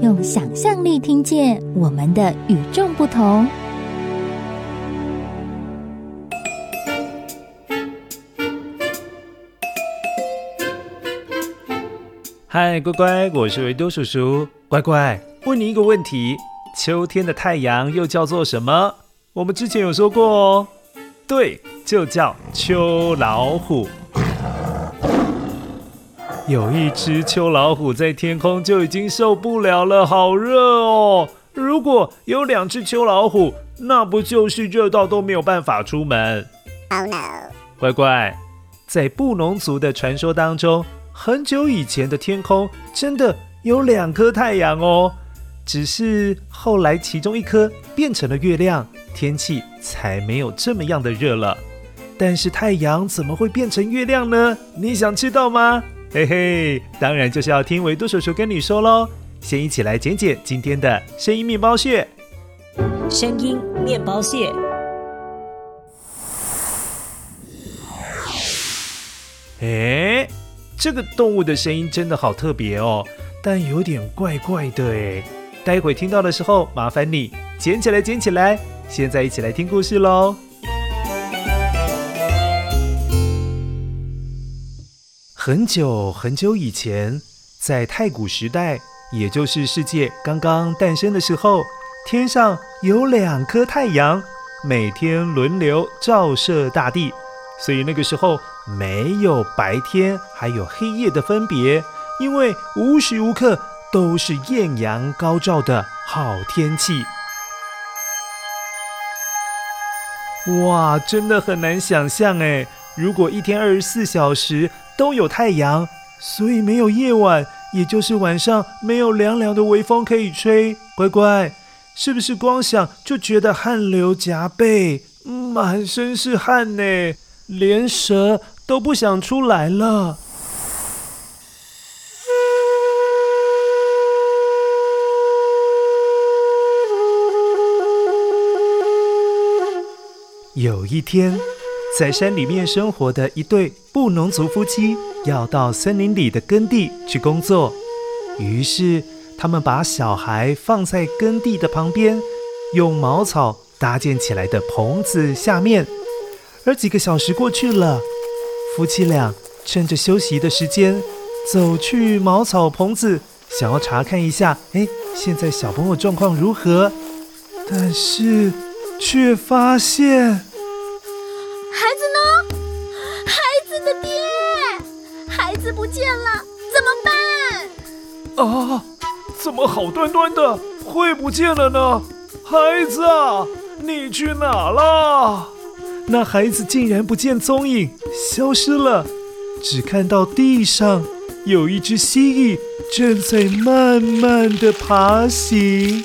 用想象力听见我们的与众不同。嗨，乖乖，我是维多叔叔。乖乖，问你一个问题：秋天的太阳又叫做什么？我们之前有说过哦。对，就叫秋老虎。有一只秋老虎在天空就已经受不了了，好热哦！如果有两只秋老虎，那不就是热到都没有办法出门？Oh no！乖乖，在布农族的传说当中，很久以前的天空真的有两颗太阳哦，只是后来其中一颗变成了月亮，天气才没有这么样的热了。但是太阳怎么会变成月亮呢？你想知道吗？嘿嘿，当然就是要听维多叔叔跟你说喽。先一起来剪剪今天的声音面包屑。声音面包屑。哎，这个动物的声音真的好特别哦，但有点怪怪的哎。待会听到的时候，麻烦你捡起来，捡起来。现在一起来听故事喽。很久很久以前，在太古时代，也就是世界刚刚诞生的时候，天上有两颗太阳，每天轮流照射大地，所以那个时候没有白天还有黑夜的分别，因为无时无刻都是艳阳高照的好天气。哇，真的很难想象哎，如果一天二十四小时，都有太阳，所以没有夜晚，也就是晚上没有凉凉的微风可以吹。乖乖，是不是光想就觉得汗流浃背，满身是汗呢？连蛇都不想出来了。有一天。在山里面生活的一对布农族夫妻要到森林里的耕地去工作，于是他们把小孩放在耕地的旁边，用茅草搭建起来的棚子下面。而几个小时过去了，夫妻俩趁着休息的时间走去茅草棚子，想要查看一下，哎，现在小朋友状况如何？但是却发现。孩子呢？孩子的爹，孩子不见了，怎么办啊！怎么好端端的会不见了呢？孩子啊，你去哪了？那孩子竟然不见踪影，消失了。只看到地上有一只蜥蜴正在慢慢的爬行。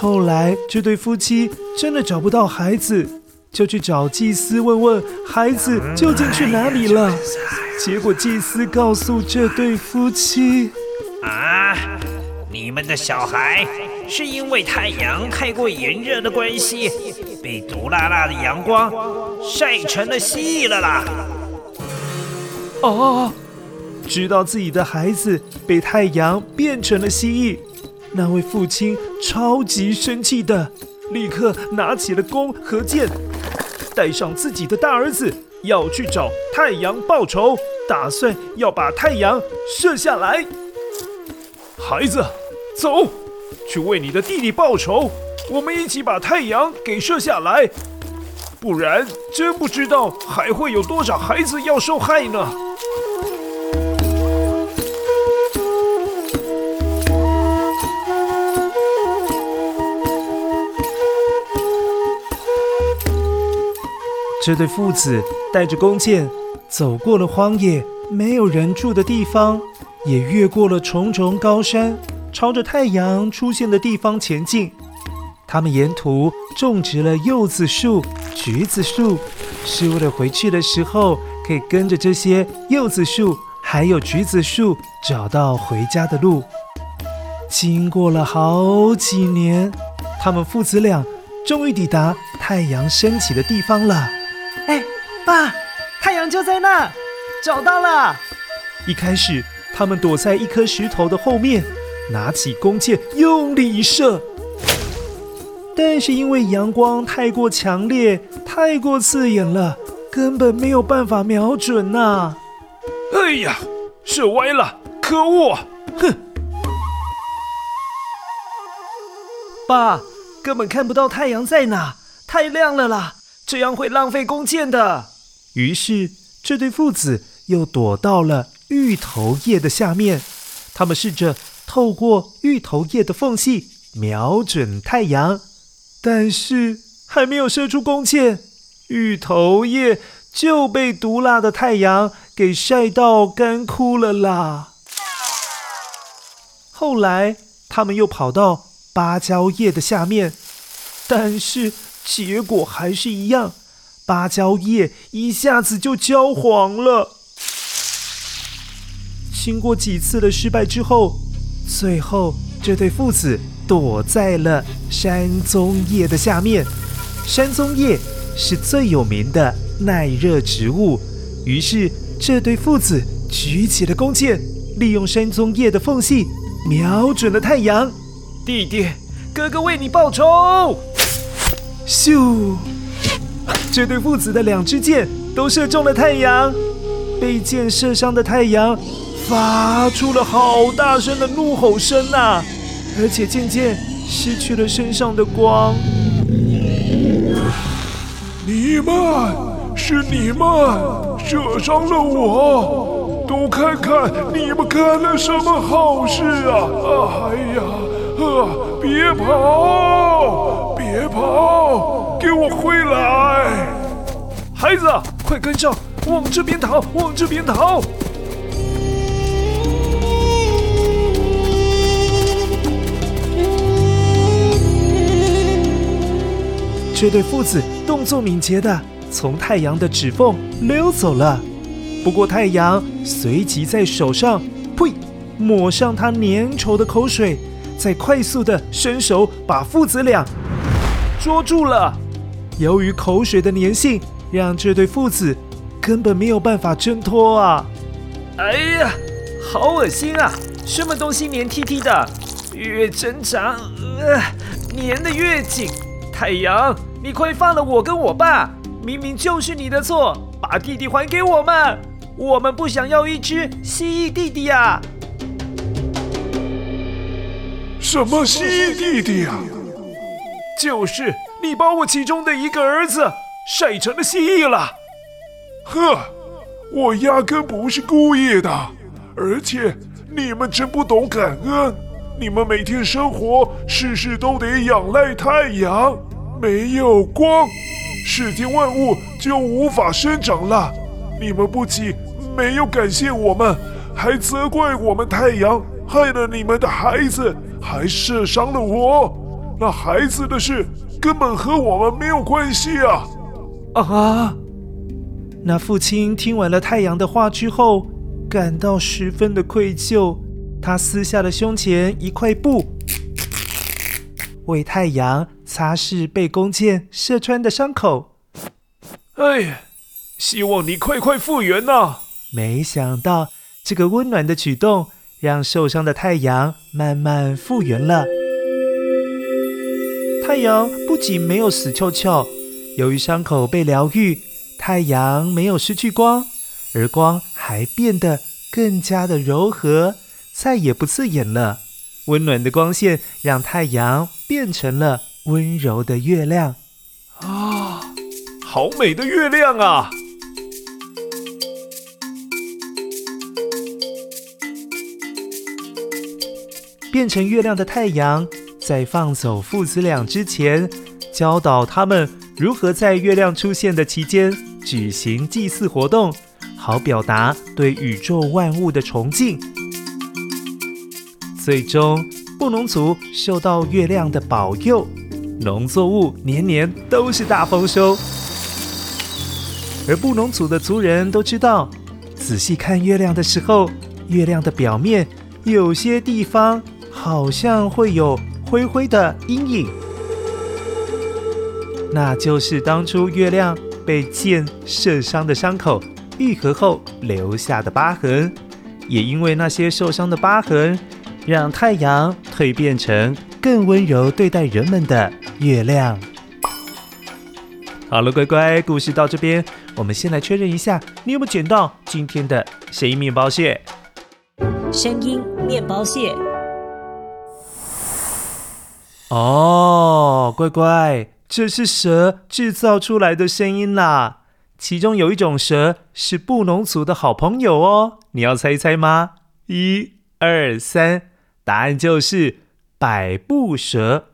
后来这对夫妻真的找不到孩子，就去找祭司问问孩子究竟去哪里了。结果祭司告诉这对夫妻：“啊，你们的小孩是因为太阳太过炎热的关系，被毒辣辣的阳光晒成了蜥蜴了啦！”哦，知道自己的孩子被太阳变成了蜥蜴，那位父亲超级生气的，立刻拿起了弓和箭，带上自己的大儿子。要去找太阳报仇，打算要把太阳射下来。孩子，走，去为你的弟弟报仇。我们一起把太阳给射下来，不然真不知道还会有多少孩子要受害呢。这对父子带着弓箭，走过了荒野没有人住的地方，也越过了重重高山，朝着太阳出现的地方前进。他们沿途种植了柚子树、橘子树，是为了回去的时候可以跟着这些柚子树还有橘子树找到回家的路。经过了好几年，他们父子俩终于抵达太阳升起的地方了。哎，爸，太阳就在那，找到了。一开始，他们躲在一颗石头的后面，拿起弓箭用力一射。但是因为阳光太过强烈、太过刺眼了，根本没有办法瞄准呐、啊！哎呀，射歪了！可恶！哼！爸，根本看不到太阳在哪，太亮了啦，这样会浪费弓箭的。于是，这对父子又躲到了芋头叶的下面。他们试着透过芋头叶的缝隙瞄准太阳，但是还没有射出弓箭，芋头叶就被毒辣的太阳给晒到干枯了啦。后来，他们又跑到芭蕉叶的下面，但是结果还是一样，芭蕉叶一下子就焦黄了。经过几次的失败之后，最后这对父子躲在了山棕叶的下面。山棕叶是最有名的耐热植物，于是这对父子举起了弓箭，利用山棕叶的缝隙瞄准了太阳。弟弟，哥哥为你报仇！咻！这对父子的两支箭都射中了太阳，被箭射伤的太阳发出了好大声的怒吼声呐、而且渐渐失去了身上的光。你们是你们射伤了我，都看看你们干了什么好事啊！哎呀！啊！别跑！别跑！给我回来！孩子，快跟上，往这边逃，往这边逃！这对父子动作敏捷的从太阳的指缝溜走了。不过太阳随即在手上呸，抹上他粘稠的口水。再快速的伸手把父子俩捉住了。由于口水的粘性，让这对父子根本没有办法挣脱啊！哎呀，好恶心啊！什么东西黏 T T 的，越挣扎，呃，粘得越紧。太阳，你快放了我跟我爸！明明就是你的错，把弟弟还给我们！我们不想要一只蜥蜴弟弟呀！什么蜥蜴弟弟啊？就是你把我其中的一个儿子晒成了蜥蜴了。呵，我压根不是故意的。而且你们真不懂感恩。你们每天生活事事都得仰赖太阳，没有光，世间万物就无法生长了。你们不仅没有感谢我们，还责怪我们太阳害了你们的孩子。还射伤了我，那孩子的事根本和我们没有关系啊！啊！那父亲听完了太阳的话之后，感到十分的愧疚。他撕下了胸前一块布，为太阳擦拭被弓箭射穿的伤口。哎呀，希望你快快复原呐！没想到这个温暖的举动。让受伤的太阳慢慢复原了。太阳不仅没有死翘翘，由于伤口被疗愈，太阳没有失去光，而光还变得更加的柔和，再也不刺眼了。温暖的光线让太阳变成了温柔的月亮。啊，好美的月亮啊！变成月亮的太阳，在放走父子俩之前，教导他们如何在月亮出现的期间举行祭祀活动，好表达对宇宙万物的崇敬。最终，布农族受到月亮的保佑，农作物年年都是大丰收。而布农族的族人都知道，仔细看月亮的时候，月亮的表面有些地方好像会有灰灰的阴影，那就是当初月亮被箭射伤的伤口愈合后留下的疤痕。也因为那些受伤的疤痕，让太阳蜕变成更温柔对待人们的月亮。好了，乖乖，故事到这边，我们先来确认一下，你有没有捡到今天的声音面包屑？声音面包屑。哦，乖乖，这是蛇制造出来的声音啦。其中有一种蛇是布农族的好朋友哦，你要猜一猜吗？一、二、三，答案就是百步蛇。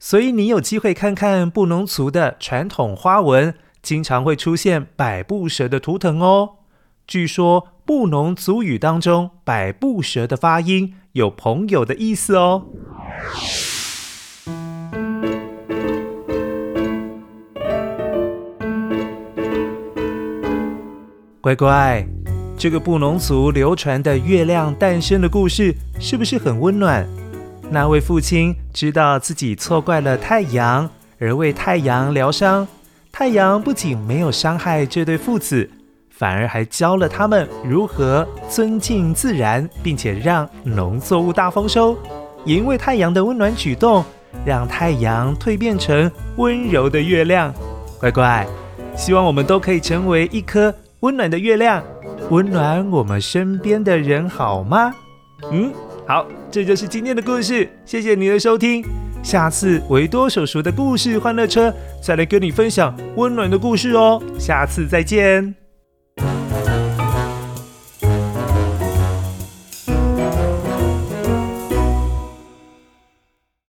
所以你有机会看看布农族的传统花纹，经常会出现百步蛇的图腾哦。据说布农族语当中，百步蛇的发音有朋友的意思哦。乖乖，这个布农族流传的月亮诞生的故事，是不是很温暖？那位父亲知道自己错怪了太阳，而为太阳疗伤。太阳不仅没有伤害这对父子，反而还教了他们如何尊敬自然，并且让农作物大丰收。也因为太阳的温暖举动，让太阳蜕变成温柔的月亮。乖乖，希望我们都可以成为一颗温暖的月亮，温暖我们身边的人，好吗？嗯。好，这就是今天的故事，谢谢你的收听。下次维多叔叔的故事欢乐车再来跟你分享温暖的故事哦，下次再见。